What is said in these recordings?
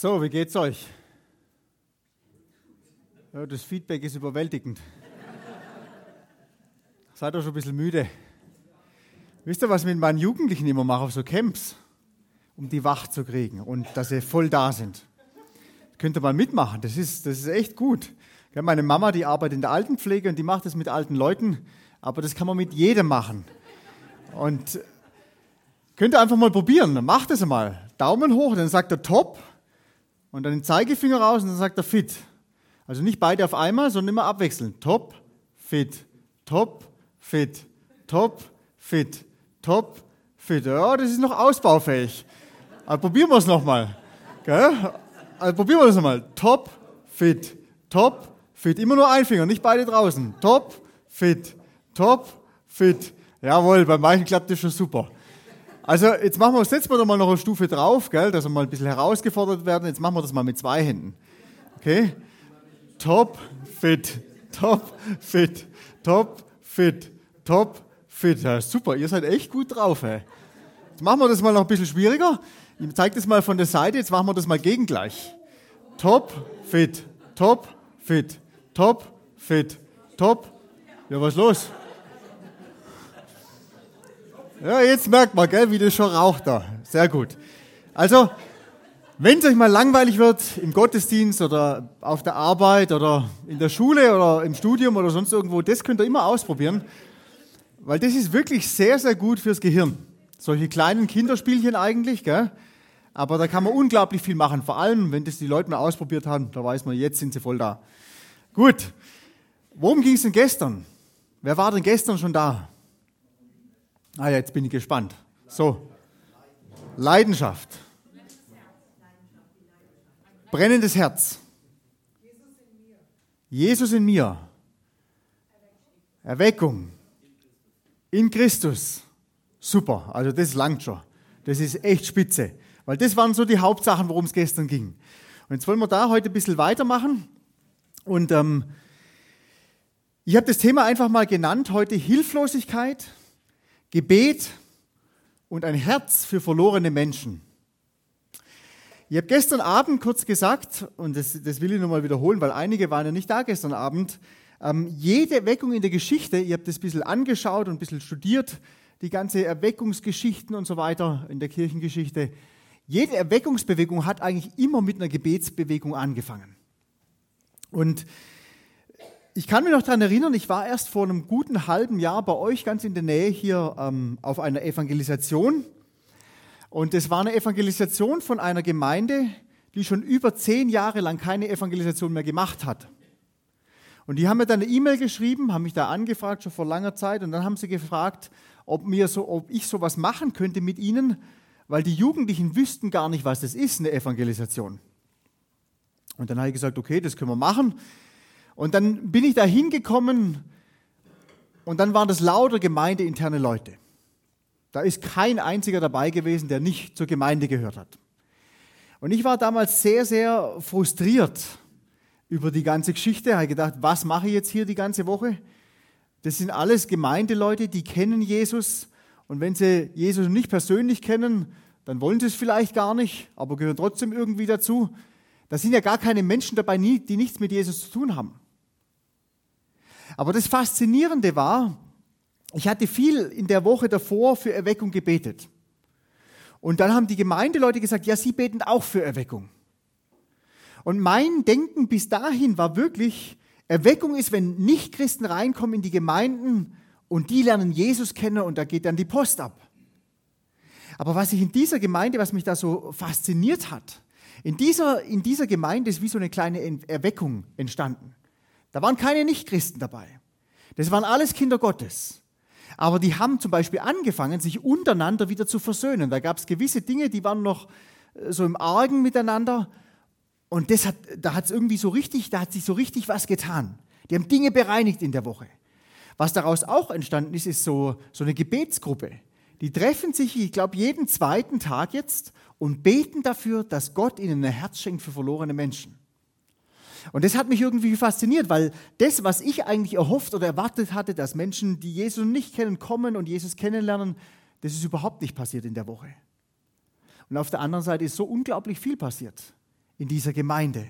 So, wie geht's euch? Ja, das Feedback ist überwältigend. Seid ihr schon ein bisschen müde? Wisst ihr, was ich mit meinen Jugendlichen immer mache auf so Camps? Um die wach zu kriegen und dass sie voll da sind. Könnt ihr mal mitmachen, das ist, das ist echt gut. Meine Mama, die arbeitet in der Altenpflege und die macht das mit alten Leuten, aber das kann man mit jedem machen. Und könnt ihr einfach mal probieren, macht es mal. Daumen hoch, dann sagt er top und dann den Zeigefinger raus und dann sagt er fit. Also nicht beide auf einmal, sondern immer abwechselnd. Top, fit, top, fit, top, fit, top, fit. Ja, das ist noch ausbaufähig. Aber probieren wir es nochmal. Also probieren wir das nochmal. Top, fit, top, fit. Immer nur ein Finger, nicht beide draußen. Top, fit, top, fit. Jawohl, bei manchen klappt das schon super. Also jetzt machen wir, setzen wir doch mal noch eine Stufe drauf, gell, dass wir mal ein bisschen herausgefordert werden. Jetzt machen wir das mal mit zwei Händen. Okay? Top, fit, top, fit, top, fit, top, fit. Ja, super, ihr seid echt gut drauf. Ey. Jetzt machen wir das mal noch ein bisschen schwieriger. Ich zeige das mal von der Seite, jetzt machen wir das mal gegengleich. Top, fit, top, fit, top, fit, top. Ja, was ist los? Ja, jetzt merkt man, gell, wie das schon raucht da. Sehr gut. Also, wenn es euch mal langweilig wird im Gottesdienst oder auf der Arbeit oder in der Schule oder im Studium oder sonst irgendwo, das könnt ihr immer ausprobieren, weil das ist wirklich sehr, sehr gut fürs Gehirn. Solche kleinen Kinderspielchen eigentlich, gell? aber da kann man unglaublich viel machen. Vor allem, wenn das die Leute mal ausprobiert haben, da weiß man, jetzt sind sie voll da. Gut, worum ging es denn gestern? Wer war denn gestern schon da? Ah ja, jetzt bin ich gespannt. So, Leidenschaft. Brennendes Herz. Jesus in mir. Erweckung. In Christus. Super, also das langt schon. Das ist echt spitze. Weil das waren so die Hauptsachen, worum es gestern ging. Und jetzt wollen wir da heute ein bisschen weitermachen. Und ähm, ich habe das Thema einfach mal genannt heute Hilflosigkeit Gebet und ein Herz für verlorene Menschen. Ich habe gestern Abend kurz gesagt, und das, das will ich nochmal wiederholen, weil einige waren ja nicht da gestern Abend, ähm, jede Erweckung in der Geschichte, ihr habt das ein bisschen angeschaut und ein bisschen studiert, die ganze Erweckungsgeschichten und so weiter in der Kirchengeschichte, jede Erweckungsbewegung hat eigentlich immer mit einer Gebetsbewegung angefangen. Und ich kann mich noch daran erinnern, ich war erst vor einem guten halben Jahr bei euch ganz in der Nähe hier ähm, auf einer Evangelisation. Und es war eine Evangelisation von einer Gemeinde, die schon über zehn Jahre lang keine Evangelisation mehr gemacht hat. Und die haben mir dann eine E-Mail geschrieben, haben mich da angefragt, schon vor langer Zeit, und dann haben sie gefragt, ob, mir so, ob ich sowas machen könnte mit ihnen, weil die Jugendlichen wüssten gar nicht, was das ist, eine Evangelisation. Und dann habe ich gesagt, okay, das können wir machen. Und dann bin ich da hingekommen und dann waren das lauter gemeindeinterne Leute. Da ist kein einziger dabei gewesen, der nicht zur Gemeinde gehört hat. Und ich war damals sehr, sehr frustriert über die ganze Geschichte. Ich habe gedacht, was mache ich jetzt hier die ganze Woche? Das sind alles Gemeindeleute, die kennen Jesus. Und wenn sie Jesus nicht persönlich kennen, dann wollen sie es vielleicht gar nicht, aber gehören trotzdem irgendwie dazu. Da sind ja gar keine Menschen dabei, die nichts mit Jesus zu tun haben. Aber das Faszinierende war, ich hatte viel in der Woche davor für Erweckung gebetet. Und dann haben die Gemeindeleute gesagt, ja, sie beten auch für Erweckung. Und mein Denken bis dahin war wirklich, Erweckung ist, wenn Nichtchristen reinkommen in die Gemeinden und die lernen Jesus kennen und da geht dann die Post ab. Aber was ich in dieser Gemeinde, was mich da so fasziniert hat, in dieser, in dieser Gemeinde ist wie so eine kleine Erweckung entstanden. Da waren keine Nichtchristen dabei. Das waren alles Kinder Gottes. Aber die haben zum Beispiel angefangen, sich untereinander wieder zu versöhnen. Da gab es gewisse Dinge, die waren noch äh, so im Argen miteinander. Und das hat, da hat es irgendwie so richtig, da hat sich so richtig was getan. Die haben Dinge bereinigt in der Woche. Was daraus auch entstanden ist, ist so, so eine Gebetsgruppe. Die treffen sich, ich glaube, jeden zweiten Tag jetzt und beten dafür, dass Gott ihnen ein Herz schenkt für verlorene Menschen. Und das hat mich irgendwie fasziniert, weil das, was ich eigentlich erhofft oder erwartet hatte, dass Menschen, die Jesus nicht kennen, kommen und Jesus kennenlernen, das ist überhaupt nicht passiert in der Woche. Und auf der anderen Seite ist so unglaublich viel passiert. in dieser Gemeinde.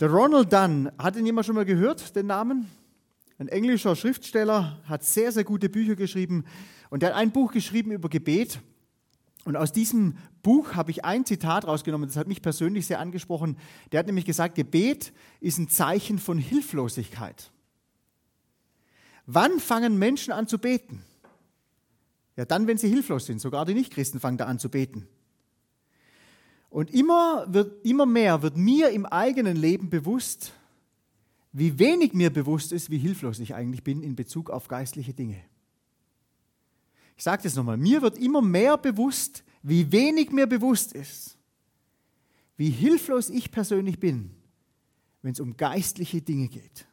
Der Ronald Dunn, hat ihn jemand schon mal gehört, den Namen? Ein englischer Schriftsteller, hat sehr, sehr gute Bücher geschrieben und der hat ein Buch geschrieben über Gebet. Und aus diesem Buch habe ich ein Zitat rausgenommen, das hat mich persönlich sehr angesprochen. Der hat nämlich gesagt, Gebet ist ein Zeichen von Hilflosigkeit. Wann fangen Menschen an zu beten? Ja, dann, wenn sie hilflos sind. Sogar die Nichtchristen fangen da an zu beten. Und immer, wird, immer mehr wird mir im eigenen Leben bewusst, wie wenig mir bewusst ist, wie hilflos ich eigentlich bin in Bezug auf geistliche Dinge. Ich sage das nochmal, mir wird immer mehr bewusst, wie wenig mir bewusst ist, wie hilflos ich persönlich bin, wenn es um geistliche Dinge geht.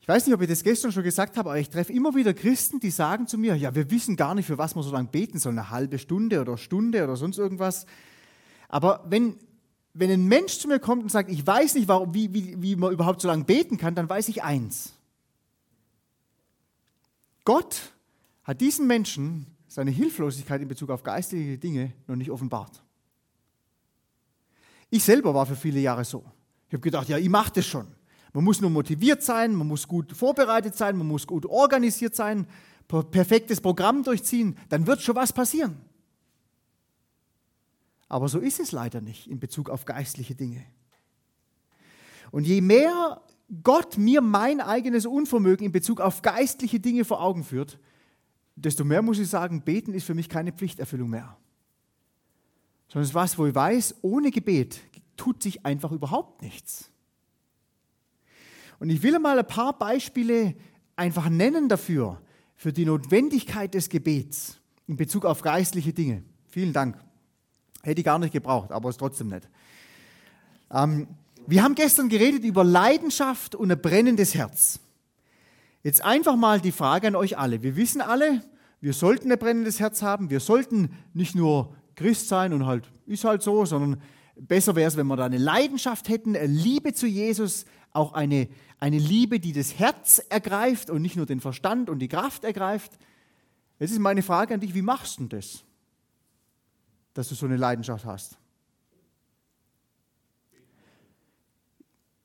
Ich weiß nicht, ob ich das gestern schon gesagt habe, aber ich treffe immer wieder Christen, die sagen zu mir, ja, wir wissen gar nicht, für was wir so lange beten sollen, eine halbe Stunde oder Stunde oder sonst irgendwas. Aber wenn, wenn ein Mensch zu mir kommt und sagt, ich weiß nicht, warum, wie, wie, wie man überhaupt so lange beten kann, dann weiß ich eins. Gott hat diesen Menschen seine Hilflosigkeit in Bezug auf geistliche Dinge noch nicht offenbart. Ich selber war für viele Jahre so. Ich habe gedacht, ja, ich mache das schon. Man muss nur motiviert sein, man muss gut vorbereitet sein, man muss gut organisiert sein, perfektes Programm durchziehen, dann wird schon was passieren. Aber so ist es leider nicht in Bezug auf geistliche Dinge. Und je mehr Gott mir mein eigenes Unvermögen in Bezug auf geistliche Dinge vor Augen führt, desto mehr muss ich sagen, beten ist für mich keine Pflichterfüllung mehr. Sondern es ist was, wo ich weiß, ohne Gebet tut sich einfach überhaupt nichts. Und ich will mal ein paar Beispiele einfach nennen dafür, für die Notwendigkeit des Gebets in Bezug auf geistliche Dinge. Vielen Dank. Hätte ich gar nicht gebraucht, aber ist trotzdem nicht. Ähm, wir haben gestern geredet über Leidenschaft und ein brennendes Herz. Jetzt einfach mal die Frage an euch alle. Wir wissen alle, wir sollten ein brennendes Herz haben. Wir sollten nicht nur Christ sein und halt ist halt so, sondern besser wäre es, wenn wir da eine Leidenschaft hätten, eine Liebe zu Jesus, auch eine, eine Liebe, die das Herz ergreift und nicht nur den Verstand und die Kraft ergreift. Jetzt ist meine Frage an dich, wie machst du das, dass du so eine Leidenschaft hast?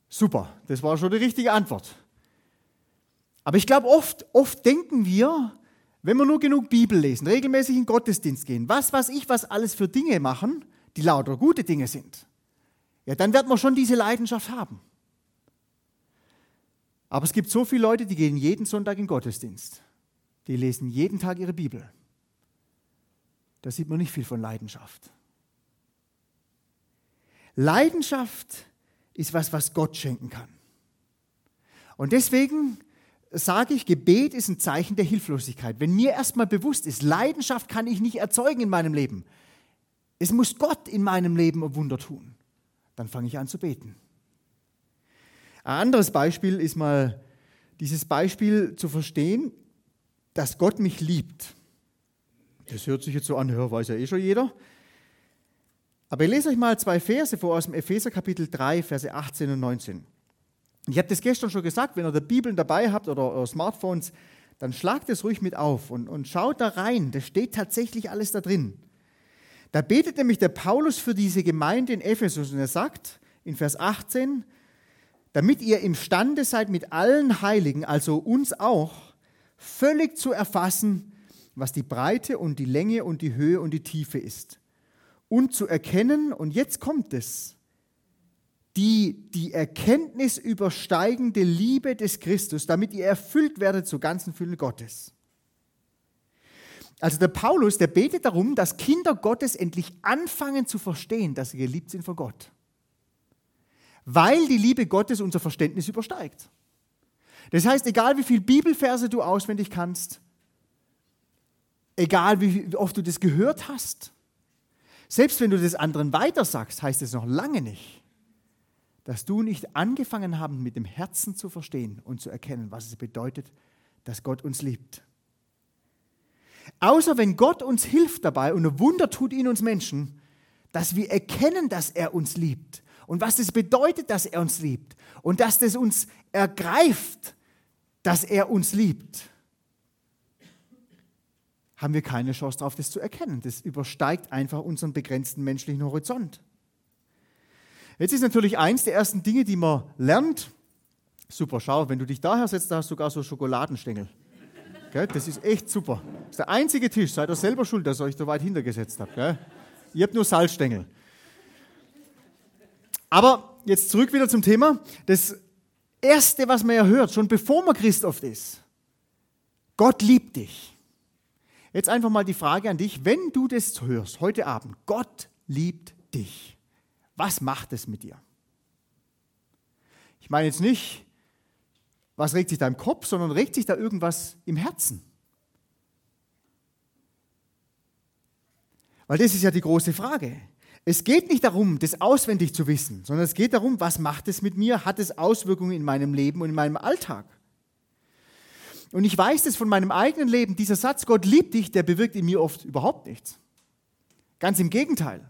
Super, das war schon die richtige Antwort. Aber ich glaube, oft, oft denken wir, wenn wir nur genug Bibel lesen, regelmäßig in Gottesdienst gehen, was weiß ich, was alles für Dinge machen, die lauter gute Dinge sind, ja, dann wird man schon diese Leidenschaft haben. Aber es gibt so viele Leute, die gehen jeden Sonntag in Gottesdienst. Die lesen jeden Tag ihre Bibel. Da sieht man nicht viel von Leidenschaft. Leidenschaft ist was, was Gott schenken kann. Und deswegen sage ich, Gebet ist ein Zeichen der Hilflosigkeit. Wenn mir erstmal bewusst ist, Leidenschaft kann ich nicht erzeugen in meinem Leben. Es muss Gott in meinem Leben ein Wunder tun. Dann fange ich an zu beten. Ein anderes Beispiel ist mal dieses Beispiel zu verstehen, dass Gott mich liebt. Das hört sich jetzt so an, ja, weiß ja eh schon jeder. Aber ich lese euch mal zwei Verse vor aus dem Epheser Kapitel 3, Verse 18 und 19. Ich habe das gestern schon gesagt, wenn ihr die Bibeln dabei habt oder, oder Smartphones, dann schlagt es ruhig mit auf und, und schaut da rein. Da steht tatsächlich alles da drin. Da betet nämlich der Paulus für diese Gemeinde in Ephesus und er sagt in Vers 18, damit ihr imstande seid, mit allen Heiligen, also uns auch, völlig zu erfassen, was die Breite und die Länge und die Höhe und die Tiefe ist. Und zu erkennen, und jetzt kommt es, die, die Erkenntnis übersteigende Liebe des Christus, damit ihr erfüllt werdet zur ganzen Fülle Gottes. Also der Paulus, der betet darum, dass Kinder Gottes endlich anfangen zu verstehen, dass sie geliebt sind von Gott weil die Liebe Gottes unser Verständnis übersteigt. Das heißt, egal wie viele Bibelverse du auswendig kannst, egal wie oft du das gehört hast, selbst wenn du das anderen weitersagst, heißt es noch lange nicht, dass du nicht angefangen haben, mit dem Herzen zu verstehen und zu erkennen, was es bedeutet, dass Gott uns liebt. Außer wenn Gott uns hilft dabei und ein Wunder tut in uns Menschen, dass wir erkennen, dass er uns liebt, und was das bedeutet, dass er uns liebt und dass das uns ergreift, dass er uns liebt. Haben wir keine Chance darauf, das zu erkennen. Das übersteigt einfach unseren begrenzten menschlichen Horizont. Jetzt ist natürlich eins der ersten Dinge, die man lernt. Super, schau, wenn du dich daher setzt, da hast du sogar so Schokoladenstängel. Gell? Das ist echt super. Das ist der einzige Tisch, seid ihr selber schuld, dass ihr euch so weit hintergesetzt habt. Gell? Ihr habt nur Salzstängel. Aber jetzt zurück wieder zum Thema. Das Erste, was man ja hört, schon bevor man Christ oft ist, Gott liebt dich. Jetzt einfach mal die Frage an dich, wenn du das hörst heute Abend, Gott liebt dich, was macht es mit dir? Ich meine jetzt nicht, was regt sich da im Kopf, sondern regt sich da irgendwas im Herzen. Weil das ist ja die große Frage. Es geht nicht darum, das auswendig zu wissen, sondern es geht darum, was macht es mit mir? Hat es Auswirkungen in meinem Leben und in meinem Alltag? Und ich weiß das von meinem eigenen Leben, dieser Satz, Gott liebt dich, der bewirkt in mir oft überhaupt nichts. Ganz im Gegenteil.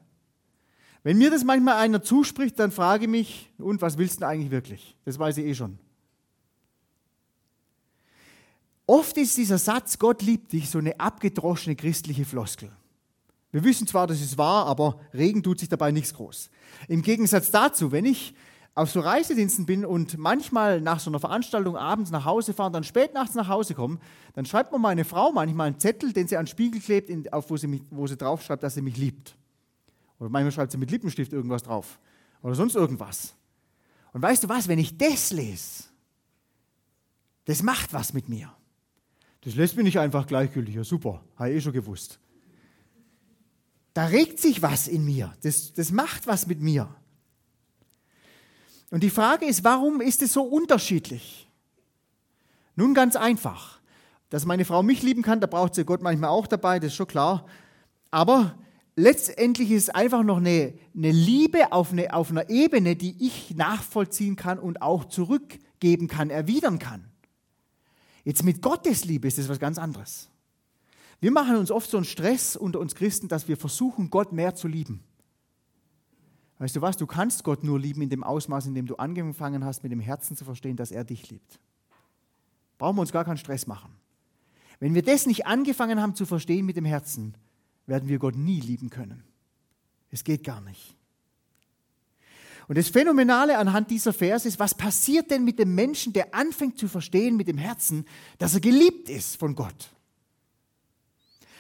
Wenn mir das manchmal einer zuspricht, dann frage ich mich, und was willst du eigentlich wirklich? Das weiß ich eh schon. Oft ist dieser Satz, Gott liebt dich, so eine abgedroschene christliche Floskel. Wir wissen zwar, dass es wahr, aber Regen tut sich dabei nichts groß. Im Gegensatz dazu, wenn ich auf so Reisediensten bin und manchmal nach so einer Veranstaltung abends nach Hause fahre und dann spät nachts nach Hause komme, dann schreibt mir meine Frau manchmal einen Zettel, den sie an den Spiegel klebt, auf wo sie, mich, wo sie drauf schreibt, dass sie mich liebt. Oder manchmal schreibt sie mit Lippenstift irgendwas drauf. Oder sonst irgendwas. Und weißt du was, wenn ich das lese, das macht was mit mir. Das lässt mich nicht einfach gleichgültig. Ja, super, habe ich eh schon gewusst. Da regt sich was in mir. Das, das macht was mit mir. Und die Frage ist, warum ist es so unterschiedlich? Nun ganz einfach. Dass meine Frau mich lieben kann, da braucht sie Gott manchmal auch dabei, das ist schon klar. Aber letztendlich ist es einfach noch eine, eine Liebe auf, eine, auf einer Ebene, die ich nachvollziehen kann und auch zurückgeben kann, erwidern kann. Jetzt mit Gottes Liebe ist das was ganz anderes. Wir machen uns oft so einen Stress unter uns Christen, dass wir versuchen, Gott mehr zu lieben. Weißt du was, du kannst Gott nur lieben in dem Ausmaß, in dem du angefangen hast, mit dem Herzen zu verstehen, dass er dich liebt. Brauchen wir uns gar keinen Stress machen. Wenn wir das nicht angefangen haben zu verstehen mit dem Herzen, werden wir Gott nie lieben können. Es geht gar nicht. Und das Phänomenale anhand dieser Verse ist, was passiert denn mit dem Menschen, der anfängt zu verstehen mit dem Herzen, dass er geliebt ist von Gott?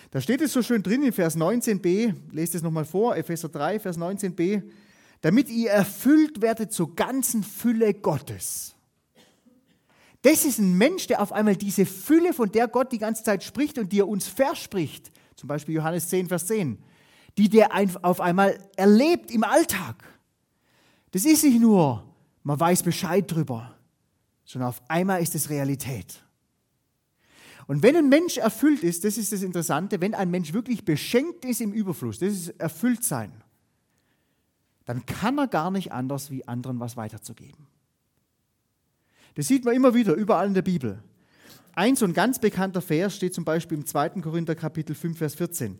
Da steht es so schön drin in Vers 19b, lest es nochmal vor, Epheser 3, Vers 19b, damit ihr erfüllt werdet zur ganzen Fülle Gottes. Das ist ein Mensch, der auf einmal diese Fülle, von der Gott die ganze Zeit spricht und die er uns verspricht, zum Beispiel Johannes 10, Vers 10, die der auf einmal erlebt im Alltag. Das ist nicht nur, man weiß Bescheid drüber, sondern auf einmal ist es Realität. Und wenn ein Mensch erfüllt ist, das ist das Interessante, wenn ein Mensch wirklich beschenkt ist im Überfluss, das ist erfüllt sein, dann kann er gar nicht anders, wie anderen was weiterzugeben. Das sieht man immer wieder überall in der Bibel. Ein so ein ganz bekannter Vers steht zum Beispiel im 2. Korinther Kapitel 5, Vers 14.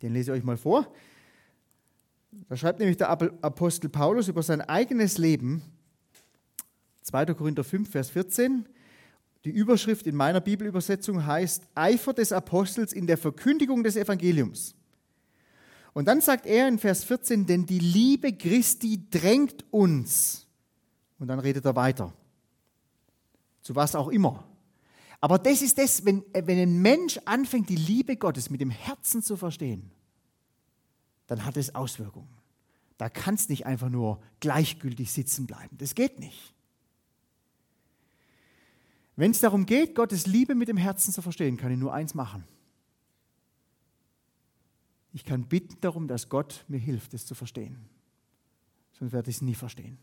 Den lese ich euch mal vor. Da schreibt nämlich der Apostel Paulus über sein eigenes Leben, 2. Korinther 5, Vers 14. Die Überschrift in meiner Bibelübersetzung heißt Eifer des Apostels in der Verkündigung des Evangeliums. Und dann sagt er in Vers 14, denn die Liebe Christi drängt uns. Und dann redet er weiter. Zu was auch immer. Aber das ist das, wenn, wenn ein Mensch anfängt, die Liebe Gottes mit dem Herzen zu verstehen, dann hat es Auswirkungen. Da kannst nicht einfach nur gleichgültig sitzen bleiben. Das geht nicht. Wenn es darum geht, Gottes Liebe mit dem Herzen zu verstehen, kann ich nur eins machen. Ich kann bitten darum, dass Gott mir hilft, es zu verstehen. Sonst werde ich es nie verstehen.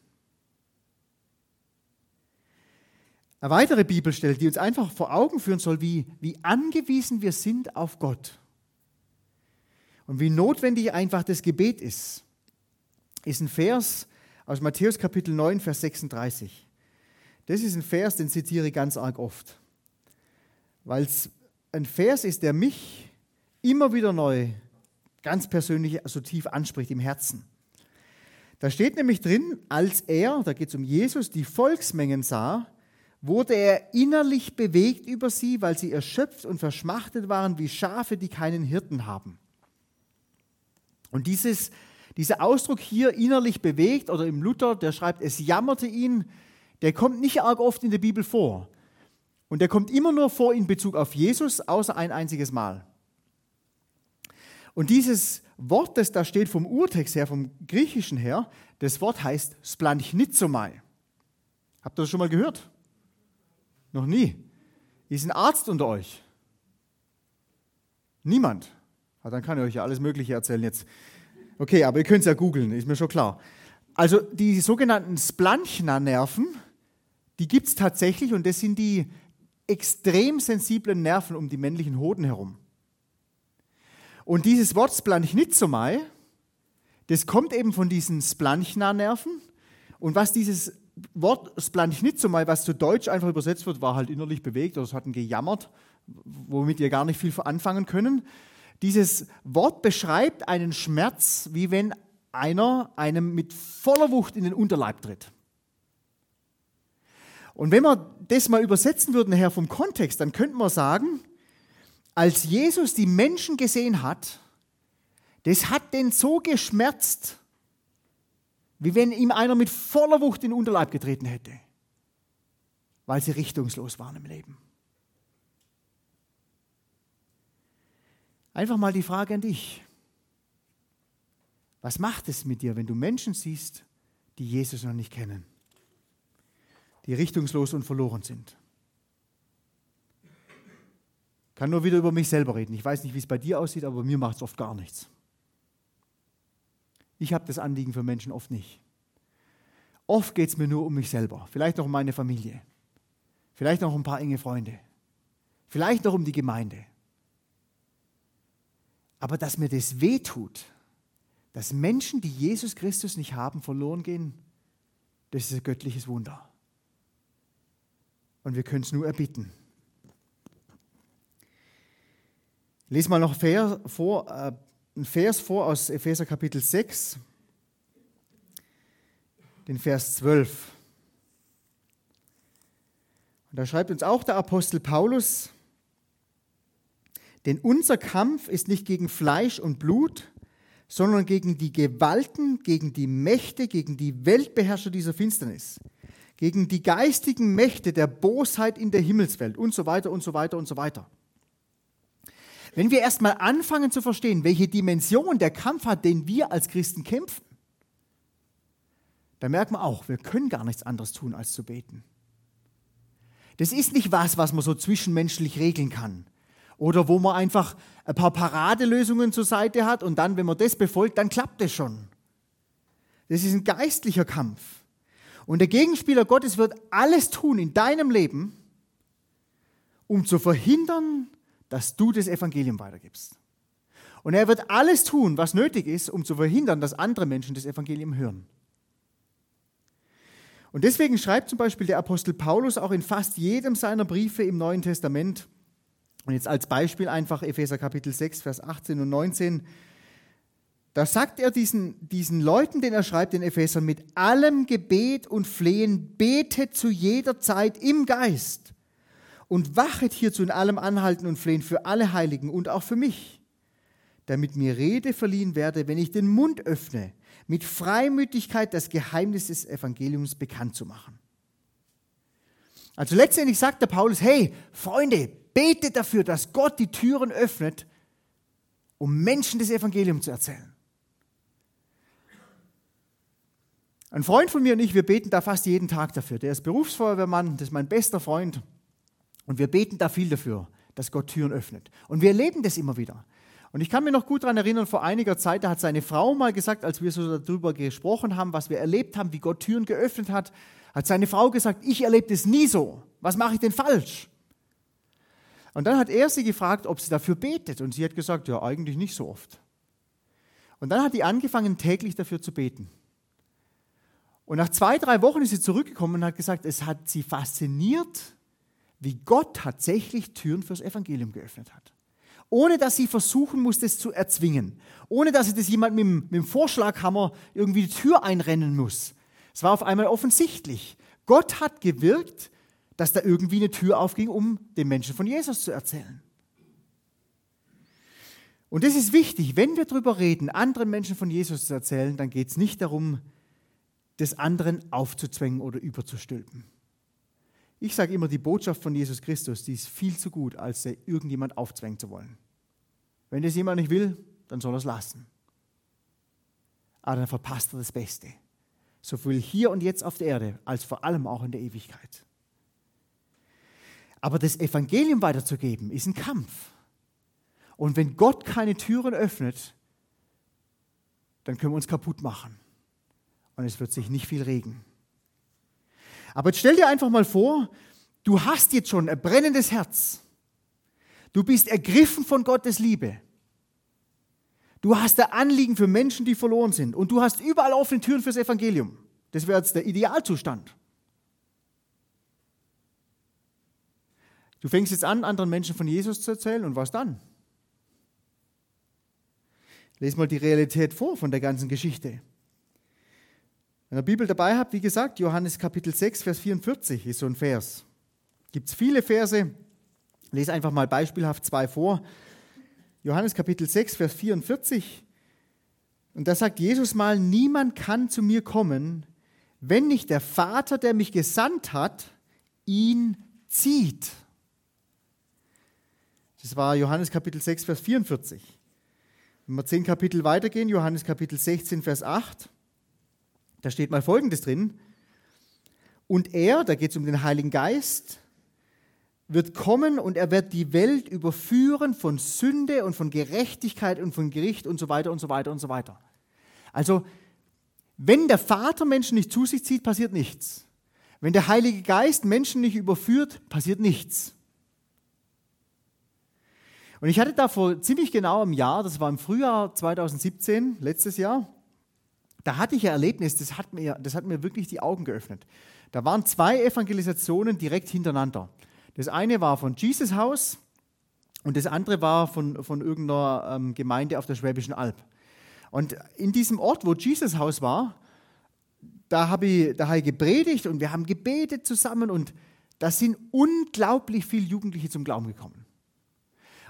Eine weitere Bibelstelle, die uns einfach vor Augen führen soll, wie, wie angewiesen wir sind auf Gott und wie notwendig einfach das Gebet ist, ist ein Vers aus Matthäus Kapitel 9, Vers 36. Das ist ein Vers, den zitiere ich ganz arg oft, weil es ein Vers ist, der mich immer wieder neu, ganz persönlich so tief anspricht im Herzen. Da steht nämlich drin, als er, da geht es um Jesus, die Volksmengen sah, wurde er innerlich bewegt über sie, weil sie erschöpft und verschmachtet waren wie Schafe, die keinen Hirten haben. Und dieses, dieser Ausdruck hier innerlich bewegt oder im Luther, der schreibt, es jammerte ihn, der kommt nicht arg oft in der Bibel vor. Und der kommt immer nur vor in Bezug auf Jesus, außer ein einziges Mal. Und dieses Wort, das da steht vom Urtext her, vom Griechischen her, das Wort heißt Splanchnitzomai. Habt ihr das schon mal gehört? Noch nie. Ist ein Arzt unter euch? Niemand. Ja, dann kann ich euch ja alles Mögliche erzählen jetzt. Okay, aber ihr könnt es ja googeln, ist mir schon klar. Also die sogenannten Splanchna-Nerven, die gibt es tatsächlich und das sind die extrem sensiblen Nerven um die männlichen Hoden herum. Und dieses Wort Splanchnitzomai, das kommt eben von diesen Splanchna-Nerven. Und was dieses Wort Splanchnitzomai, was zu Deutsch einfach übersetzt wird, war halt innerlich bewegt oder es hatten gejammert, womit wir gar nicht viel anfangen können. Dieses Wort beschreibt einen Schmerz, wie wenn einer einem mit voller Wucht in den Unterleib tritt. Und wenn wir das mal übersetzen würden, Herr, vom Kontext, dann könnten wir sagen, als Jesus die Menschen gesehen hat, das hat den so geschmerzt, wie wenn ihm einer mit voller Wucht in den Unterleib getreten hätte, weil sie richtungslos waren im Leben. Einfach mal die Frage an dich. Was macht es mit dir, wenn du Menschen siehst, die Jesus noch nicht kennen? die richtungslos und verloren sind. Ich kann nur wieder über mich selber reden. Ich weiß nicht, wie es bei dir aussieht, aber mir macht es oft gar nichts. Ich habe das Anliegen für Menschen oft nicht. Oft geht es mir nur um mich selber, vielleicht noch um meine Familie, vielleicht noch um ein paar enge Freunde, vielleicht noch um die Gemeinde. Aber dass mir das wehtut, dass Menschen, die Jesus Christus nicht haben, verloren gehen, das ist ein göttliches Wunder und wir können es nur erbitten. Ich lese mal noch Vers vor, äh, einen Vers vor aus Epheser Kapitel 6, den Vers 12. Und da schreibt uns auch der Apostel Paulus, denn unser Kampf ist nicht gegen Fleisch und Blut, sondern gegen die Gewalten, gegen die Mächte, gegen die Weltbeherrscher dieser Finsternis gegen die geistigen Mächte der Bosheit in der Himmelswelt und so weiter und so weiter und so weiter. Wenn wir erstmal anfangen zu verstehen, welche Dimension der Kampf hat, den wir als Christen kämpfen, dann merken wir auch, wir können gar nichts anderes tun, als zu beten. Das ist nicht was, was man so zwischenmenschlich regeln kann. Oder wo man einfach ein paar Paradelösungen zur Seite hat und dann, wenn man das befolgt, dann klappt es schon. Das ist ein geistlicher Kampf. Und der Gegenspieler Gottes wird alles tun in deinem Leben, um zu verhindern, dass du das Evangelium weitergibst. Und er wird alles tun, was nötig ist, um zu verhindern, dass andere Menschen das Evangelium hören. Und deswegen schreibt zum Beispiel der Apostel Paulus auch in fast jedem seiner Briefe im Neuen Testament, und jetzt als Beispiel einfach Epheser Kapitel 6, Vers 18 und 19, da sagt er diesen, diesen Leuten, den er schreibt, den Ephesern, mit allem Gebet und Flehen, betet zu jeder Zeit im Geist und wachet hierzu in allem Anhalten und Flehen für alle Heiligen und auch für mich, damit mir Rede verliehen werde, wenn ich den Mund öffne, mit Freimütigkeit das Geheimnis des Evangeliums bekannt zu machen. Also letztendlich sagt der Paulus, hey Freunde, betet dafür, dass Gott die Türen öffnet, um Menschen das Evangelium zu erzählen. Ein Freund von mir und ich, wir beten da fast jeden Tag dafür. Der ist Berufsfeuerwehrmann, das ist mein bester Freund. Und wir beten da viel dafür, dass Gott Türen öffnet. Und wir erleben das immer wieder. Und ich kann mich noch gut daran erinnern, vor einiger Zeit, da hat seine Frau mal gesagt, als wir so darüber gesprochen haben, was wir erlebt haben, wie Gott Türen geöffnet hat, hat seine Frau gesagt, ich erlebe das nie so. Was mache ich denn falsch? Und dann hat er sie gefragt, ob sie dafür betet. Und sie hat gesagt, ja, eigentlich nicht so oft. Und dann hat die angefangen, täglich dafür zu beten. Und nach zwei, drei Wochen ist sie zurückgekommen und hat gesagt, es hat sie fasziniert, wie Gott tatsächlich Türen fürs Evangelium geöffnet hat. Ohne dass sie versuchen muss, das zu erzwingen. Ohne dass sie das jemand mit dem, mit dem Vorschlaghammer irgendwie die Tür einrennen muss. Es war auf einmal offensichtlich. Gott hat gewirkt, dass da irgendwie eine Tür aufging, um den Menschen von Jesus zu erzählen. Und das ist wichtig, wenn wir darüber reden, anderen Menschen von Jesus zu erzählen, dann geht es nicht darum, des anderen aufzuzwängen oder überzustülpen. Ich sage immer, die Botschaft von Jesus Christus, die ist viel zu gut, als irgendjemand aufzwängen zu wollen. Wenn das jemand nicht will, dann soll er es lassen. Aber dann verpasst er das Beste. Sowohl hier und jetzt auf der Erde, als vor allem auch in der Ewigkeit. Aber das Evangelium weiterzugeben, ist ein Kampf. Und wenn Gott keine Türen öffnet, dann können wir uns kaputt machen. Und es wird sich nicht viel regen. Aber jetzt stell dir einfach mal vor, du hast jetzt schon ein brennendes Herz. Du bist ergriffen von Gottes Liebe. Du hast ein Anliegen für Menschen, die verloren sind. Und du hast überall offene Türen fürs Evangelium. Das wäre jetzt der Idealzustand. Du fängst jetzt an, anderen Menschen von Jesus zu erzählen und was dann? Lese mal die Realität vor von der ganzen Geschichte. Wenn ihr Bibel dabei habt, wie gesagt, Johannes Kapitel 6, Vers 44 ist so ein Vers. Gibt es viele Verse. Lese einfach mal beispielhaft zwei vor. Johannes Kapitel 6, Vers 44. Und da sagt Jesus mal, niemand kann zu mir kommen, wenn nicht der Vater, der mich gesandt hat, ihn zieht. Das war Johannes Kapitel 6, Vers 44. Wenn wir zehn Kapitel weitergehen, Johannes Kapitel 16, Vers 8, da steht mal Folgendes drin. Und er, da geht es um den Heiligen Geist, wird kommen und er wird die Welt überführen von Sünde und von Gerechtigkeit und von Gericht und so weiter und so weiter und so weiter. Also, wenn der Vater Menschen nicht zu sich zieht, passiert nichts. Wenn der Heilige Geist Menschen nicht überführt, passiert nichts. Und ich hatte da vor ziemlich genau einem Jahr, das war im Frühjahr 2017, letztes Jahr, da hatte ich ein Erlebnis, das hat, mir, das hat mir wirklich die Augen geöffnet. Da waren zwei Evangelisationen direkt hintereinander. Das eine war von Jesus Haus und das andere war von, von irgendeiner ähm, Gemeinde auf der Schwäbischen Alb. Und in diesem Ort, wo Jesus Haus war, da habe ich, da habe ich gepredigt und wir haben gebetet zusammen und da sind unglaublich viele Jugendliche zum Glauben gekommen.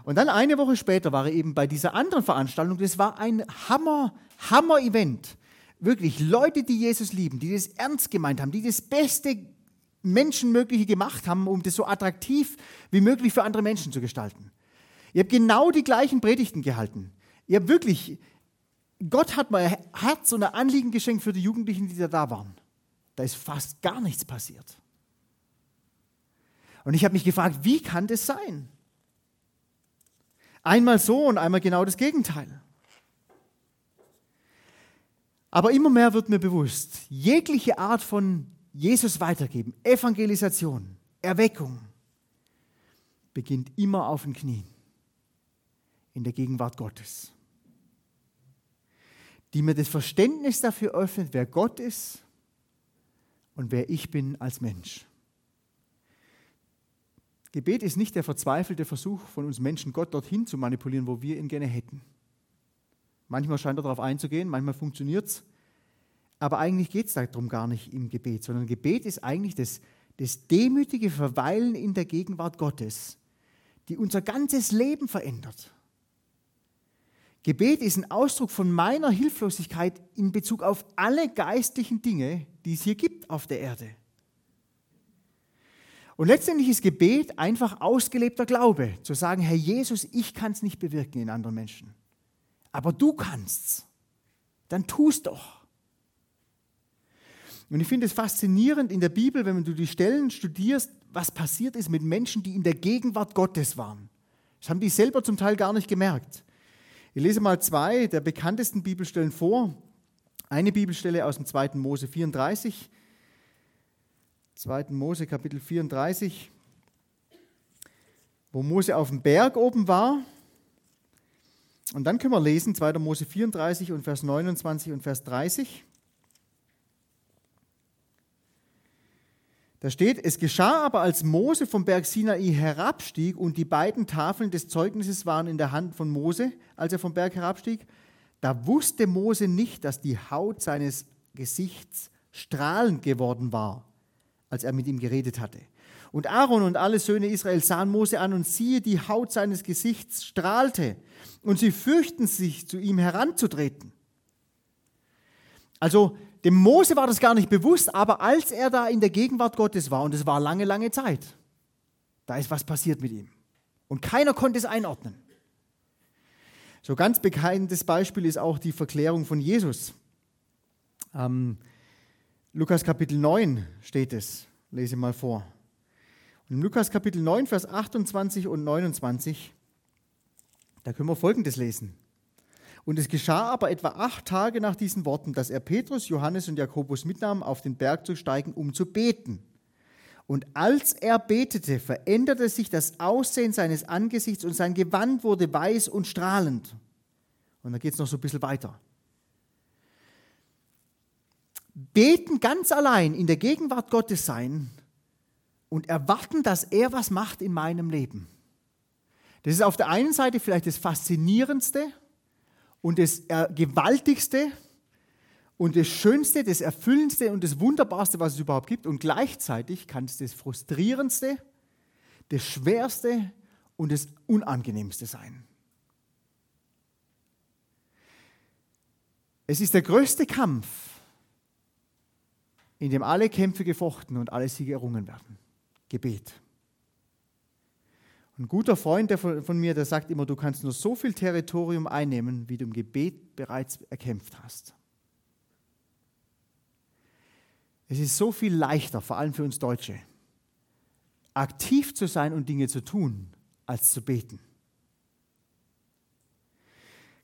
Und dann eine Woche später war er eben bei dieser anderen Veranstaltung. Das war ein Hammer, Hammer-Event. Wirklich Leute, die Jesus lieben, die das ernst gemeint haben, die das beste Menschenmögliche gemacht haben, um das so attraktiv wie möglich für andere Menschen zu gestalten. Ihr habt genau die gleichen Predigten gehalten. Ihr habt wirklich, Gott hat mal Herz und ein Anliegen geschenkt für die Jugendlichen, die da waren. Da ist fast gar nichts passiert. Und ich habe mich gefragt, wie kann das sein? Einmal so und einmal genau das Gegenteil. Aber immer mehr wird mir bewusst, jegliche Art von Jesus weitergeben, Evangelisation, Erweckung, beginnt immer auf den Knien, in der Gegenwart Gottes, die mir das Verständnis dafür öffnet, wer Gott ist und wer ich bin als Mensch. Gebet ist nicht der verzweifelte Versuch von uns Menschen, Gott dorthin zu manipulieren, wo wir ihn gerne hätten. Manchmal scheint er darauf einzugehen, manchmal funktioniert es. Aber eigentlich geht es darum gar nicht im Gebet, sondern Gebet ist eigentlich das, das demütige Verweilen in der Gegenwart Gottes, die unser ganzes Leben verändert. Gebet ist ein Ausdruck von meiner Hilflosigkeit in Bezug auf alle geistlichen Dinge, die es hier gibt auf der Erde. Und letztendlich ist Gebet einfach ausgelebter Glaube, zu sagen, Herr Jesus, ich kann es nicht bewirken in anderen Menschen, aber du kannst's. Dann tu's doch. Und ich finde es faszinierend in der Bibel, wenn du die Stellen studierst, was passiert ist mit Menschen, die in der Gegenwart Gottes waren. Das haben die selber zum Teil gar nicht gemerkt. Ich lese mal zwei der bekanntesten Bibelstellen vor. Eine Bibelstelle aus dem 2. Mose 34, 2. Mose Kapitel 34, wo Mose auf dem Berg oben war. Und dann können wir lesen 2. Mose 34 und Vers 29 und Vers 30. Da steht, es geschah aber, als Mose vom Berg Sinai herabstieg und die beiden Tafeln des Zeugnisses waren in der Hand von Mose, als er vom Berg herabstieg, da wusste Mose nicht, dass die Haut seines Gesichts strahlend geworden war als er mit ihm geredet hatte. Und Aaron und alle Söhne Israel sahen Mose an und siehe, die Haut seines Gesichts strahlte und sie fürchten sich, zu ihm heranzutreten. Also dem Mose war das gar nicht bewusst, aber als er da in der Gegenwart Gottes war, und es war lange, lange Zeit, da ist was passiert mit ihm. Und keiner konnte es einordnen. So ganz bekanntes Beispiel ist auch die Verklärung von Jesus. Ähm, Lukas Kapitel 9 steht es. Lese mal vor. In Lukas Kapitel 9, Vers 28 und 29, da können wir Folgendes lesen. Und es geschah aber etwa acht Tage nach diesen Worten, dass er Petrus, Johannes und Jakobus mitnahm, auf den Berg zu steigen, um zu beten. Und als er betete, veränderte sich das Aussehen seines Angesichts und sein Gewand wurde weiß und strahlend. Und da geht es noch so ein bisschen weiter. Beten ganz allein in der Gegenwart Gottes sein und erwarten, dass er was macht in meinem Leben. Das ist auf der einen Seite vielleicht das Faszinierendste und das Gewaltigste und das Schönste, das Erfüllendste und das Wunderbarste, was es überhaupt gibt. Und gleichzeitig kann es das Frustrierendste, das Schwerste und das Unangenehmste sein. Es ist der größte Kampf, in dem alle Kämpfe gefochten und alle Siege errungen werden. Gebet. Ein guter Freund von mir, der sagt immer, du kannst nur so viel Territorium einnehmen, wie du im Gebet bereits erkämpft hast. Es ist so viel leichter, vor allem für uns Deutsche, aktiv zu sein und Dinge zu tun, als zu beten.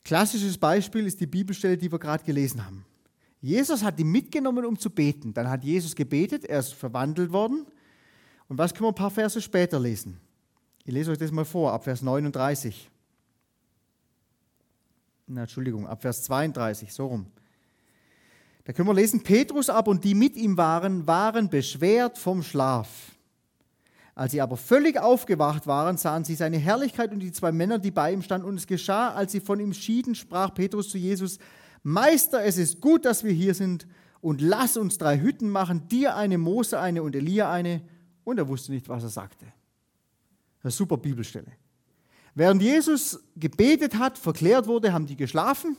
Klassisches Beispiel ist die Bibelstelle, die wir gerade gelesen haben. Jesus hat die mitgenommen, um zu beten. Dann hat Jesus gebetet, er ist verwandelt worden. Und was können wir ein paar Verse später lesen? Ich lese euch das mal vor, ab Vers 39. Na, Entschuldigung, ab Vers 32, so rum. Da können wir lesen, Petrus aber und die mit ihm waren, waren beschwert vom Schlaf. Als sie aber völlig aufgewacht waren, sahen sie seine Herrlichkeit und die zwei Männer, die bei ihm standen. Und es geschah, als sie von ihm schieden, sprach Petrus zu Jesus, Meister, es ist gut, dass wir hier sind und lass uns drei Hütten machen, dir eine, Mose eine und Elia eine. Und er wusste nicht, was er sagte. Eine super Bibelstelle. Während Jesus gebetet hat, verklärt wurde, haben die geschlafen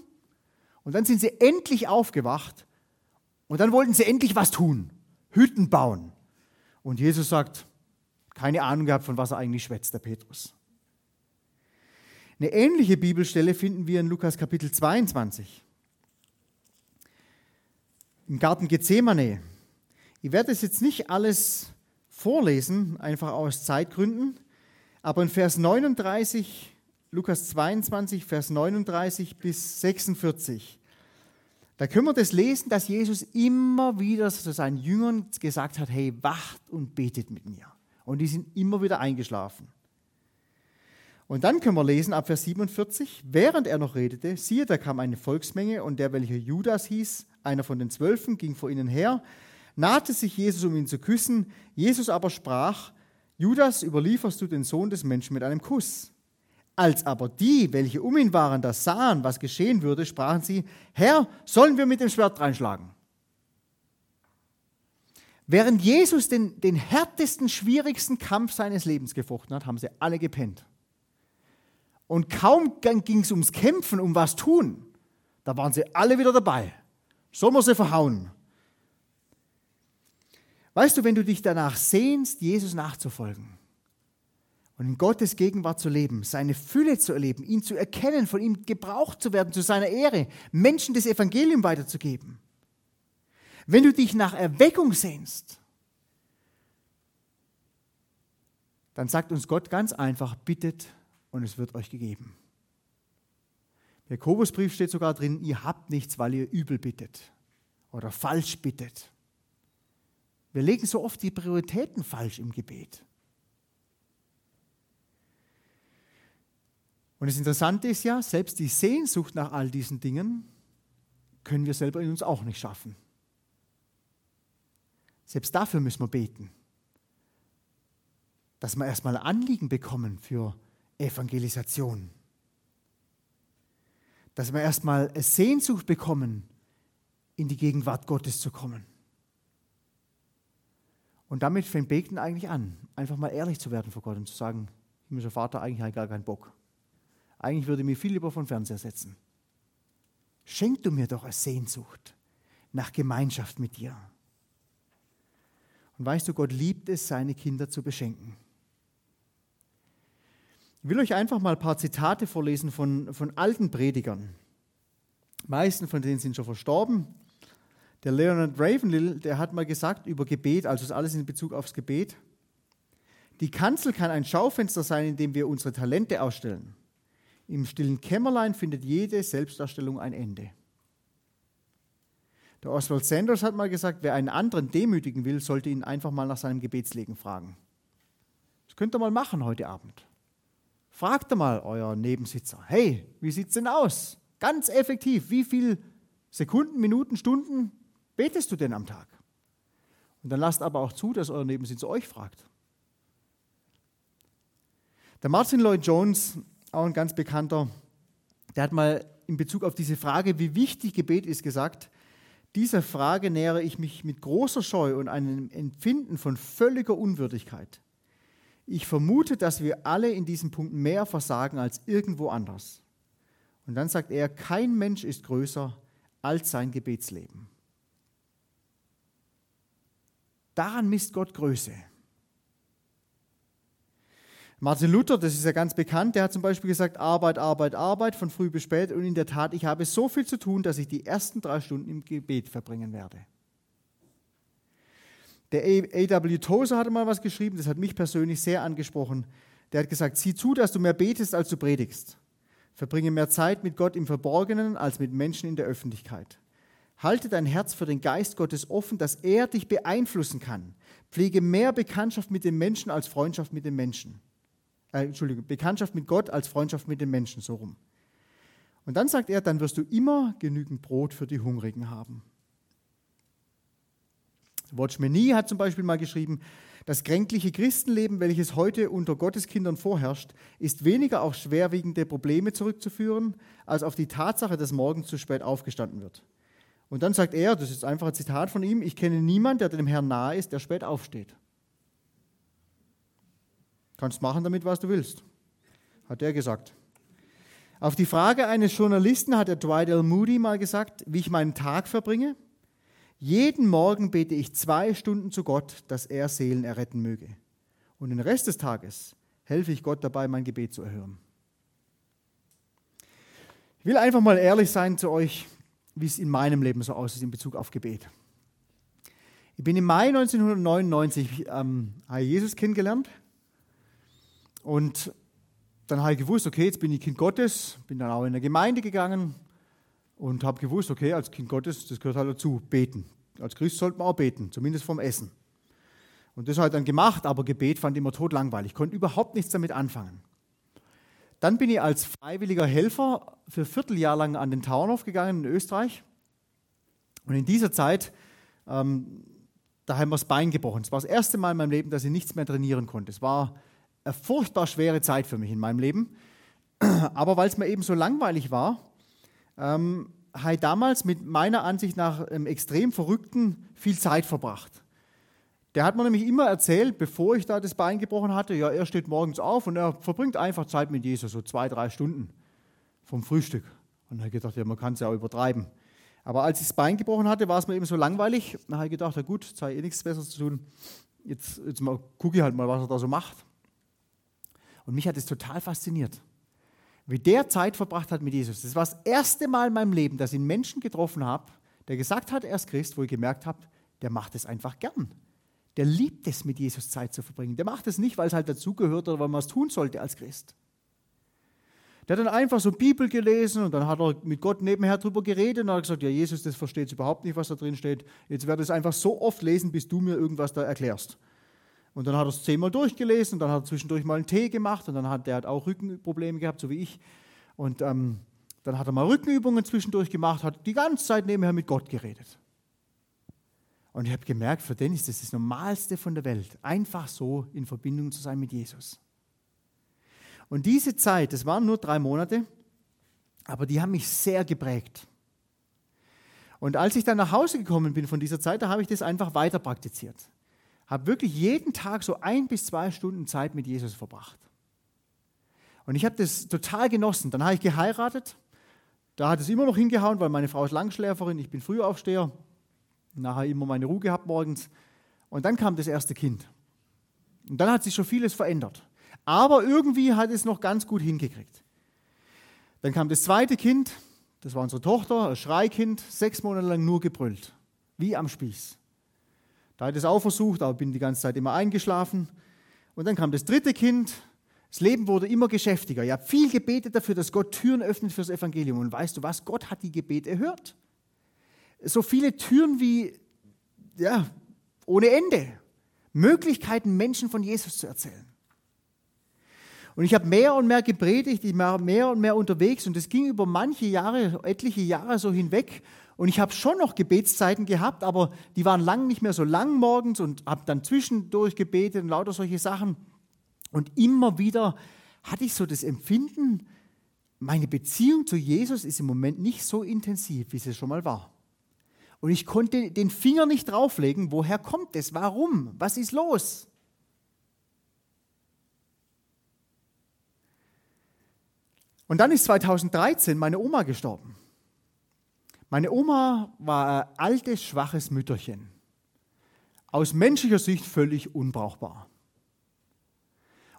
und dann sind sie endlich aufgewacht und dann wollten sie endlich was tun, Hütten bauen. Und Jesus sagt, keine Ahnung gehabt, von was er eigentlich schwätzt, der Petrus. Eine ähnliche Bibelstelle finden wir in Lukas Kapitel 22. Im Garten Gethsemane. Ich werde es jetzt nicht alles vorlesen, einfach aus Zeitgründen. Aber in Vers 39, Lukas 22, Vers 39 bis 46, da können wir das lesen, dass Jesus immer wieder zu seinen Jüngern gesagt hat, hey, wacht und betet mit mir. Und die sind immer wieder eingeschlafen. Und dann können wir lesen ab Vers 47, während er noch redete, siehe, da kam eine Volksmenge und der, welcher Judas hieß, einer von den Zwölfen, ging vor ihnen her, nahte sich Jesus, um ihn zu küssen. Jesus aber sprach, Judas, überlieferst du den Sohn des Menschen mit einem Kuss. Als aber die, welche um ihn waren, das sahen, was geschehen würde, sprachen sie, Herr, sollen wir mit dem Schwert reinschlagen? Während Jesus den, den härtesten, schwierigsten Kampf seines Lebens gefochten hat, haben sie alle gepennt. Und kaum ging es ums Kämpfen, um was tun, da waren sie alle wieder dabei. Sollen wir sie verhauen? Weißt du, wenn du dich danach sehnst, Jesus nachzufolgen und in Gottes Gegenwart zu leben, seine Fülle zu erleben, ihn zu erkennen, von ihm gebraucht zu werden zu seiner Ehre, Menschen das Evangelium weiterzugeben. Wenn du dich nach Erweckung sehnst, dann sagt uns Gott ganz einfach, bittet und es wird euch gegeben. Im Jakobusbrief steht sogar drin, ihr habt nichts, weil ihr übel bittet oder falsch bittet. Wir legen so oft die Prioritäten falsch im Gebet. Und das Interessante ist ja, selbst die Sehnsucht nach all diesen Dingen können wir selber in uns auch nicht schaffen. Selbst dafür müssen wir beten. Dass wir erstmal Anliegen bekommen für Evangelisation. Dass wir erstmal Sehnsucht bekommen, in die Gegenwart Gottes zu kommen. Und damit fängt Beten eigentlich an, einfach mal ehrlich zu werden vor Gott und zu sagen, himmlischer Vater, eigentlich habe ich gar keinen Bock. Eigentlich würde ich mir viel lieber vom Fernseher setzen. Schenk du mir doch eine Sehnsucht nach Gemeinschaft mit dir. Und weißt du, Gott liebt es, seine Kinder zu beschenken. Ich will euch einfach mal ein paar Zitate vorlesen von, von alten Predigern. Meisten von denen sind schon verstorben. Der Leonard Ravenhill, der hat mal gesagt über Gebet, also ist alles in Bezug aufs Gebet. Die Kanzel kann ein Schaufenster sein, in dem wir unsere Talente ausstellen. Im stillen Kämmerlein findet jede Selbstdarstellung ein Ende. Der Oswald Sanders hat mal gesagt, wer einen anderen demütigen will, sollte ihn einfach mal nach seinem Gebetslegen fragen. Das könnt ihr mal machen heute Abend. Fragt mal euer Nebensitzer, hey, wie sieht es denn aus? Ganz effektiv, wie viele Sekunden, Minuten, Stunden betest du denn am Tag? Und dann lasst aber auch zu, dass euer Nebensitzer euch fragt. Der Martin Lloyd Jones auch ein ganz bekannter, der hat mal in Bezug auf diese Frage, wie wichtig Gebet ist, gesagt, dieser Frage nähere ich mich mit großer Scheu und einem Empfinden von völliger Unwürdigkeit. Ich vermute, dass wir alle in diesem Punkt mehr versagen als irgendwo anders. Und dann sagt er, kein Mensch ist größer als sein Gebetsleben. Daran misst Gott Größe. Martin Luther, das ist ja ganz bekannt, der hat zum Beispiel gesagt, Arbeit, Arbeit, Arbeit von früh bis spät. Und in der Tat, ich habe so viel zu tun, dass ich die ersten drei Stunden im Gebet verbringen werde. Der A.W. Tozer hatte mal was geschrieben, das hat mich persönlich sehr angesprochen. Der hat gesagt, sieh zu, dass du mehr betest, als du predigst. Verbringe mehr Zeit mit Gott im Verborgenen als mit Menschen in der Öffentlichkeit. Halte dein Herz für den Geist Gottes offen, dass er dich beeinflussen kann. Pflege mehr Bekanntschaft mit den Menschen als Freundschaft mit den Menschen äh, Entschuldigung, Bekanntschaft mit Gott als Freundschaft mit den Menschen, so rum. Und dann sagt er, dann wirst du immer genügend Brot für die Hungrigen haben. Watchman Nee hat zum Beispiel mal geschrieben, das kränkliche Christenleben, welches heute unter Gotteskindern vorherrscht, ist weniger auf schwerwiegende Probleme zurückzuführen, als auf die Tatsache, dass morgens zu spät aufgestanden wird. Und dann sagt er, das ist einfach ein Zitat von ihm, ich kenne niemanden, der dem Herrn nahe ist, der spät aufsteht. Kannst machen damit, was du willst, hat er gesagt. Auf die Frage eines Journalisten hat der Dwight L. Moody mal gesagt, wie ich meinen Tag verbringe. Jeden Morgen bete ich zwei Stunden zu Gott, dass er Seelen erretten möge. Und den Rest des Tages helfe ich Gott dabei, mein Gebet zu erhören. Ich will einfach mal ehrlich sein zu euch, wie es in meinem Leben so aussieht in Bezug auf Gebet. Ich bin im Mai 1999 ähm, Jesus kennengelernt und dann habe ich gewusst, okay, jetzt bin ich Kind Gottes, bin dann auch in eine Gemeinde gegangen und habe gewusst, okay, als Kind Gottes, das gehört halt dazu, beten. Als Christ sollte man auch beten, zumindest vom Essen. Und das habe ich dann gemacht, aber Gebet fand ich immer totlangweilig. Konnte überhaupt nichts damit anfangen. Dann bin ich als freiwilliger Helfer für ein Vierteljahr lang an den Tauernhof gegangen in Österreich. Und in dieser Zeit, ähm, da haben wir das Bein gebrochen. Es war das erste Mal in meinem Leben, dass ich nichts mehr trainieren konnte. Es war eine furchtbar schwere Zeit für mich in meinem Leben. Aber weil es mir eben so langweilig war, ähm, habe ich damals mit meiner Ansicht nach einem extrem Verrückten viel Zeit verbracht. Der hat mir nämlich immer erzählt, bevor ich da das Bein gebrochen hatte, ja, er steht morgens auf und er verbringt einfach Zeit mit Jesus, so zwei, drei Stunden vom Frühstück. Und da habe ich gedacht, ja, man kann es ja auch übertreiben. Aber als ich das Bein gebrochen hatte, war es mir eben so langweilig. Da habe ich gedacht, ja gut, es sei eh nichts Besseres zu tun. Jetzt, jetzt gucke ich halt mal, was er da so macht. Und mich hat es total fasziniert, wie der Zeit verbracht hat mit Jesus. Das war das erste Mal in meinem Leben, dass ich einen Menschen getroffen habe, der gesagt hat, er ist Christ, wo ich gemerkt habe, der macht es einfach gern. Der liebt es, mit Jesus Zeit zu verbringen. Der macht es nicht, weil es halt dazugehört oder weil man es tun sollte als Christ. Der hat dann einfach so Bibel gelesen und dann hat er mit Gott nebenher drüber geredet und hat gesagt, ja Jesus, das versteht überhaupt nicht, was da drin steht. Jetzt werde ich es einfach so oft lesen, bis du mir irgendwas da erklärst. Und dann hat er es zehnmal durchgelesen und dann hat er zwischendurch mal einen Tee gemacht und dann hat der hat auch Rückenprobleme gehabt, so wie ich. Und ähm, dann hat er mal Rückenübungen zwischendurch gemacht, hat die ganze Zeit nebenher mit Gott geredet. Und ich habe gemerkt, für den ist das das Normalste von der Welt, einfach so in Verbindung zu sein mit Jesus. Und diese Zeit, das waren nur drei Monate, aber die haben mich sehr geprägt. Und als ich dann nach Hause gekommen bin von dieser Zeit, da habe ich das einfach weiter praktiziert habe wirklich jeden Tag so ein bis zwei Stunden Zeit mit Jesus verbracht. Und ich habe das total genossen. Dann habe ich geheiratet. Da hat es immer noch hingehauen, weil meine Frau ist Langschläferin, ich bin Frühaufsteher. Nachher immer meine Ruhe gehabt morgens. Und dann kam das erste Kind. Und dann hat sich schon vieles verändert. Aber irgendwie hat es noch ganz gut hingekriegt. Dann kam das zweite Kind, das war unsere Tochter, ein Schreikind, sechs Monate lang nur gebrüllt, wie am Spieß. Da hat es auch versucht, aber bin die ganze Zeit immer eingeschlafen. Und dann kam das dritte Kind. Das Leben wurde immer geschäftiger. Ich habe viel gebetet dafür, dass Gott Türen öffnet fürs Evangelium. Und weißt du was? Gott hat die Gebete erhört. So viele Türen wie, ja, ohne Ende. Möglichkeiten, Menschen von Jesus zu erzählen. Und ich habe mehr und mehr gepredigt, ich war mehr und mehr unterwegs und es ging über manche Jahre, etliche Jahre so hinweg. Und ich habe schon noch Gebetszeiten gehabt, aber die waren lang nicht mehr so lang morgens und habe dann zwischendurch gebetet und lauter solche Sachen. Und immer wieder hatte ich so das Empfinden, meine Beziehung zu Jesus ist im Moment nicht so intensiv, wie sie schon mal war. Und ich konnte den Finger nicht drauflegen, woher kommt es, warum, was ist los? Und dann ist 2013 meine Oma gestorben. Meine Oma war ein altes, schwaches Mütterchen. Aus menschlicher Sicht völlig unbrauchbar.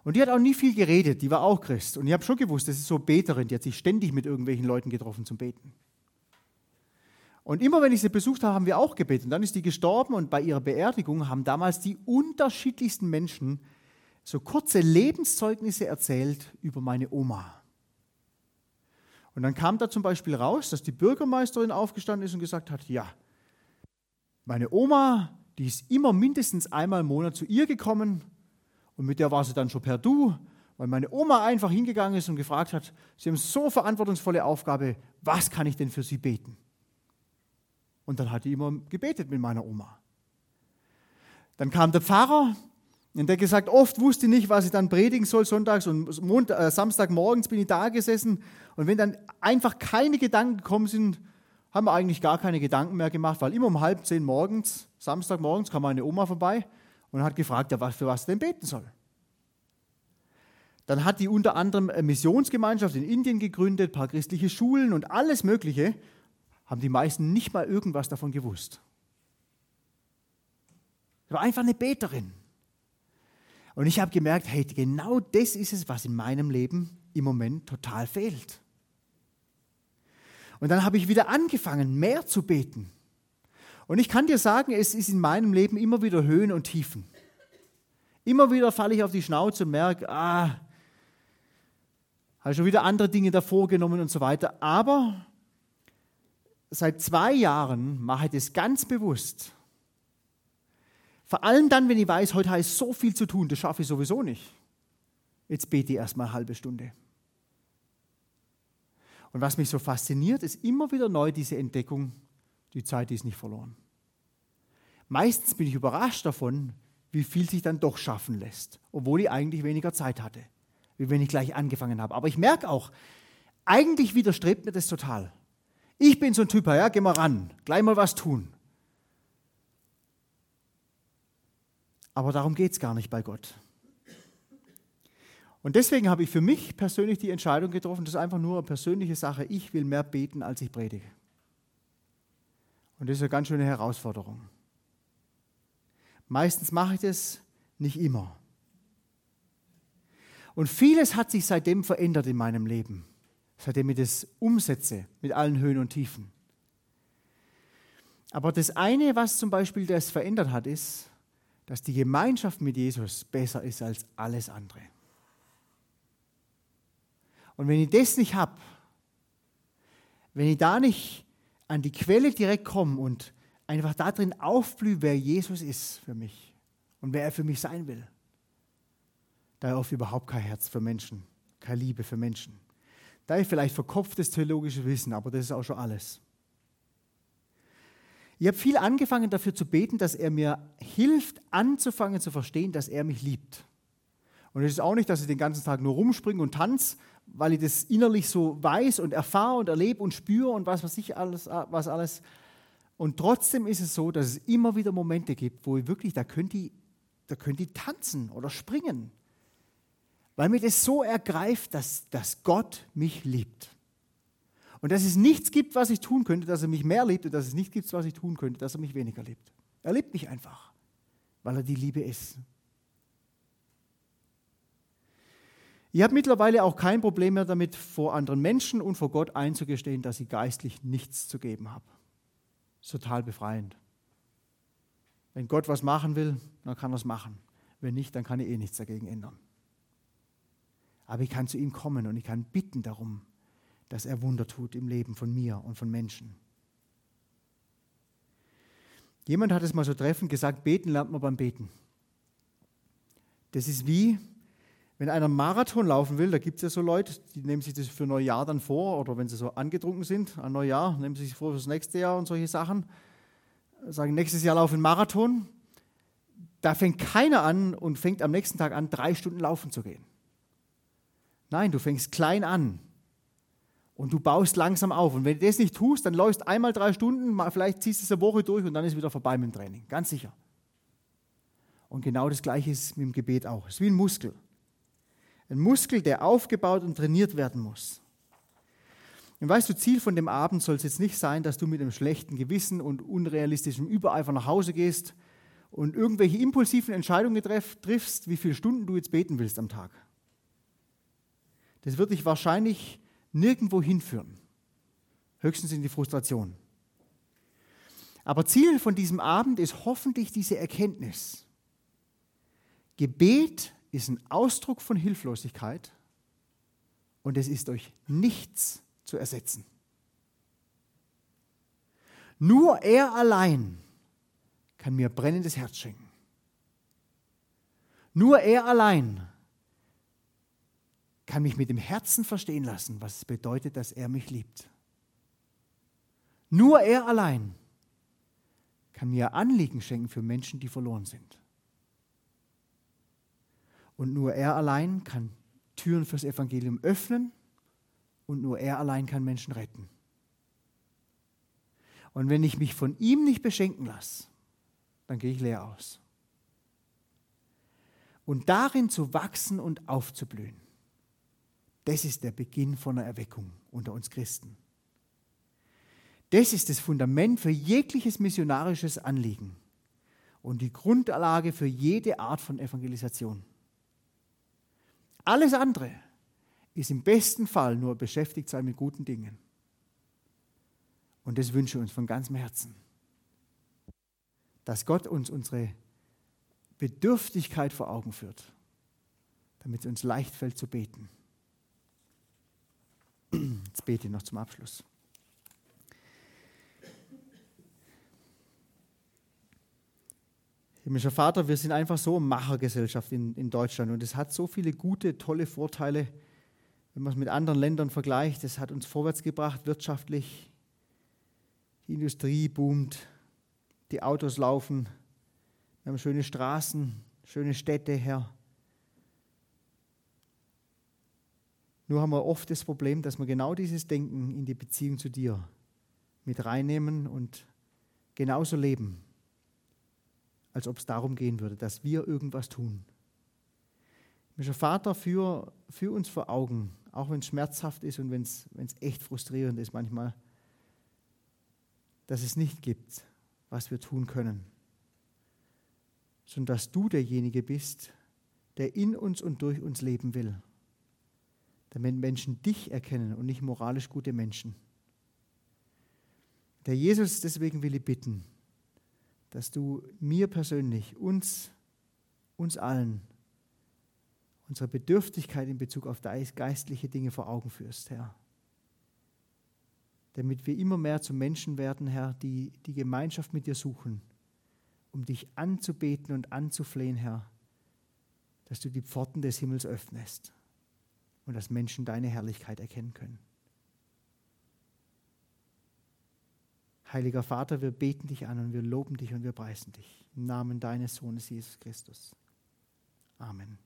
Und die hat auch nie viel geredet, die war auch Christ. Und ich habe schon gewusst, das ist so Beterin, die hat sich ständig mit irgendwelchen Leuten getroffen zum Beten. Und immer wenn ich sie besucht habe, haben wir auch gebetet. Und dann ist die gestorben und bei ihrer Beerdigung haben damals die unterschiedlichsten Menschen so kurze Lebenszeugnisse erzählt über meine Oma. Und dann kam da zum Beispiel raus, dass die Bürgermeisterin aufgestanden ist und gesagt hat, ja, meine Oma, die ist immer mindestens einmal im Monat zu ihr gekommen und mit der war sie dann schon per Du, weil meine Oma einfach hingegangen ist und gefragt hat, Sie haben so verantwortungsvolle Aufgabe, was kann ich denn für Sie beten? Und dann hat die immer gebetet mit meiner Oma. Dann kam der Pfarrer und der gesagt, oft wusste ich nicht, was ich dann predigen soll sonntags und Montag, äh, Samstagmorgens bin ich da gesessen und wenn dann einfach keine Gedanken gekommen sind, haben wir eigentlich gar keine Gedanken mehr gemacht, weil immer um halb zehn morgens, Samstagmorgens, kam meine Oma vorbei und hat gefragt, ja, für was denn beten soll. Dann hat die unter anderem eine Missionsgemeinschaft in Indien gegründet, ein paar christliche Schulen und alles Mögliche, haben die meisten nicht mal irgendwas davon gewusst. Sie war einfach eine Beterin. Und ich habe gemerkt, hey, genau das ist es, was in meinem Leben im Moment total fehlt. Und dann habe ich wieder angefangen, mehr zu beten. Und ich kann dir sagen, es ist in meinem Leben immer wieder Höhen und Tiefen. Immer wieder falle ich auf die Schnauze und merke, ah, habe schon wieder andere Dinge davor genommen und so weiter. Aber seit zwei Jahren mache ich das ganz bewusst, vor allem dann, wenn ich weiß, heute habe ich so viel zu tun, das schaffe ich sowieso nicht. Jetzt bete ich erstmal eine halbe Stunde. Und was mich so fasziniert, ist immer wieder neu diese Entdeckung, die Zeit ist nicht verloren. Meistens bin ich überrascht davon, wie viel sich dann doch schaffen lässt, obwohl ich eigentlich weniger Zeit hatte, wie wenn ich gleich angefangen habe. Aber ich merke auch, eigentlich widerstrebt mir das total. Ich bin so ein Typ, ja, geh mal ran, gleich mal was tun. Aber darum geht es gar nicht bei Gott. Und deswegen habe ich für mich persönlich die Entscheidung getroffen, das ist einfach nur eine persönliche Sache, ich will mehr beten, als ich predige. Und das ist eine ganz schöne Herausforderung. Meistens mache ich das, nicht immer. Und vieles hat sich seitdem verändert in meinem Leben, seitdem ich das umsetze mit allen Höhen und Tiefen. Aber das eine, was zum Beispiel das verändert hat, ist, dass die Gemeinschaft mit Jesus besser ist als alles andere. Und wenn ich das nicht habe, wenn ich da nicht an die Quelle direkt komme und einfach darin aufblühe, wer Jesus ist für mich und wer er für mich sein will, da habe ich überhaupt kein Herz für Menschen, keine Liebe für Menschen. Da ich vielleicht verkopftes theologisches Wissen, aber das ist auch schon alles. Ich habe viel angefangen dafür zu beten, dass er mir hilft, anzufangen zu verstehen, dass er mich liebt. Und es ist auch nicht, dass ich den ganzen Tag nur rumspringe und tanze, weil ich das innerlich so weiß und erfahre und erlebe und spüre und was weiß ich alles, was alles. Und trotzdem ist es so, dass es immer wieder Momente gibt, wo ich wirklich, da könnte ich da können die tanzen oder springen, weil mir das so ergreift, dass, dass Gott mich liebt. Und dass es nichts gibt, was ich tun könnte, dass er mich mehr liebt und dass es nichts gibt, was ich tun könnte, dass er mich weniger liebt. Er liebt mich einfach, weil er die Liebe ist. Ich habe mittlerweile auch kein Problem mehr damit, vor anderen Menschen und vor Gott einzugestehen, dass ich geistlich nichts zu geben habe. Das ist total befreiend. Wenn Gott was machen will, dann kann er es machen. Wenn nicht, dann kann ich eh nichts dagegen ändern. Aber ich kann zu ihm kommen und ich kann bitten darum, dass er Wunder tut im Leben von mir und von Menschen. Jemand hat es mal so treffend gesagt, beten lernt man beim Beten. Das ist wie, wenn einer Marathon laufen will, da gibt es ja so Leute, die nehmen sich das für Neujahr dann vor, oder wenn sie so angetrunken sind an Neujahr, nehmen sie sich vor fürs nächste Jahr und solche Sachen, sagen, nächstes Jahr laufe ich einen Marathon. Da fängt keiner an und fängt am nächsten Tag an, drei Stunden laufen zu gehen. Nein, du fängst klein an. Und du baust langsam auf. Und wenn du das nicht tust, dann läufst einmal drei Stunden, vielleicht ziehst du es eine Woche durch und dann ist wieder vorbei mit dem Training. Ganz sicher. Und genau das Gleiche ist mit dem Gebet auch. Es ist wie ein Muskel. Ein Muskel, der aufgebaut und trainiert werden muss. Und weißt du, Ziel von dem Abend soll es jetzt nicht sein, dass du mit einem schlechten Gewissen und unrealistischem Übereifer nach Hause gehst und irgendwelche impulsiven Entscheidungen triffst, wie viele Stunden du jetzt beten willst am Tag. Das wird dich wahrscheinlich nirgendwo hinführen. Höchstens in die Frustration. Aber Ziel von diesem Abend ist hoffentlich diese Erkenntnis. Gebet ist ein Ausdruck von Hilflosigkeit und es ist durch nichts zu ersetzen. Nur er allein kann mir brennendes Herz schenken. Nur er allein kann mich mit dem Herzen verstehen lassen, was es bedeutet, dass er mich liebt. Nur er allein kann mir Anliegen schenken für Menschen, die verloren sind. Und nur er allein kann Türen fürs Evangelium öffnen und nur er allein kann Menschen retten. Und wenn ich mich von ihm nicht beschenken lasse, dann gehe ich leer aus. Und darin zu wachsen und aufzublühen, das ist der Beginn von einer Erweckung unter uns Christen. Das ist das Fundament für jegliches missionarisches Anliegen und die Grundlage für jede Art von Evangelisation. Alles andere ist im besten Fall nur beschäftigt sein mit guten Dingen. Und das wünsche ich uns von ganzem Herzen. Dass Gott uns unsere Bedürftigkeit vor Augen führt, damit es uns leicht fällt zu beten. Jetzt bete ich noch zum Abschluss. Himmlischer Vater, wir sind einfach so eine Machergesellschaft in, in Deutschland und es hat so viele gute, tolle Vorteile, wenn man es mit anderen Ländern vergleicht. Es hat uns vorwärts gebracht wirtschaftlich. Die Industrie boomt, die Autos laufen, wir haben schöne Straßen, schöne Städte, Herr. Nur haben wir oft das Problem, dass wir genau dieses Denken in die Beziehung zu dir mit reinnehmen und genauso leben, als ob es darum gehen würde, dass wir irgendwas tun. Mischer Vater, führ, führ uns vor Augen, auch wenn es schmerzhaft ist und wenn es echt frustrierend ist manchmal, dass es nicht gibt, was wir tun können, sondern dass du derjenige bist, der in uns und durch uns leben will damit Menschen dich erkennen und nicht moralisch gute Menschen. Der Jesus, deswegen will ich bitten, dass du mir persönlich, uns, uns allen, unsere Bedürftigkeit in Bezug auf geistliche Dinge vor Augen führst, Herr. Damit wir immer mehr zu Menschen werden, Herr, die die Gemeinschaft mit dir suchen, um dich anzubeten und anzuflehen, Herr, dass du die Pforten des Himmels öffnest und dass Menschen deine Herrlichkeit erkennen können. Heiliger Vater, wir beten dich an und wir loben dich und wir preisen dich. Im Namen deines Sohnes Jesus Christus. Amen.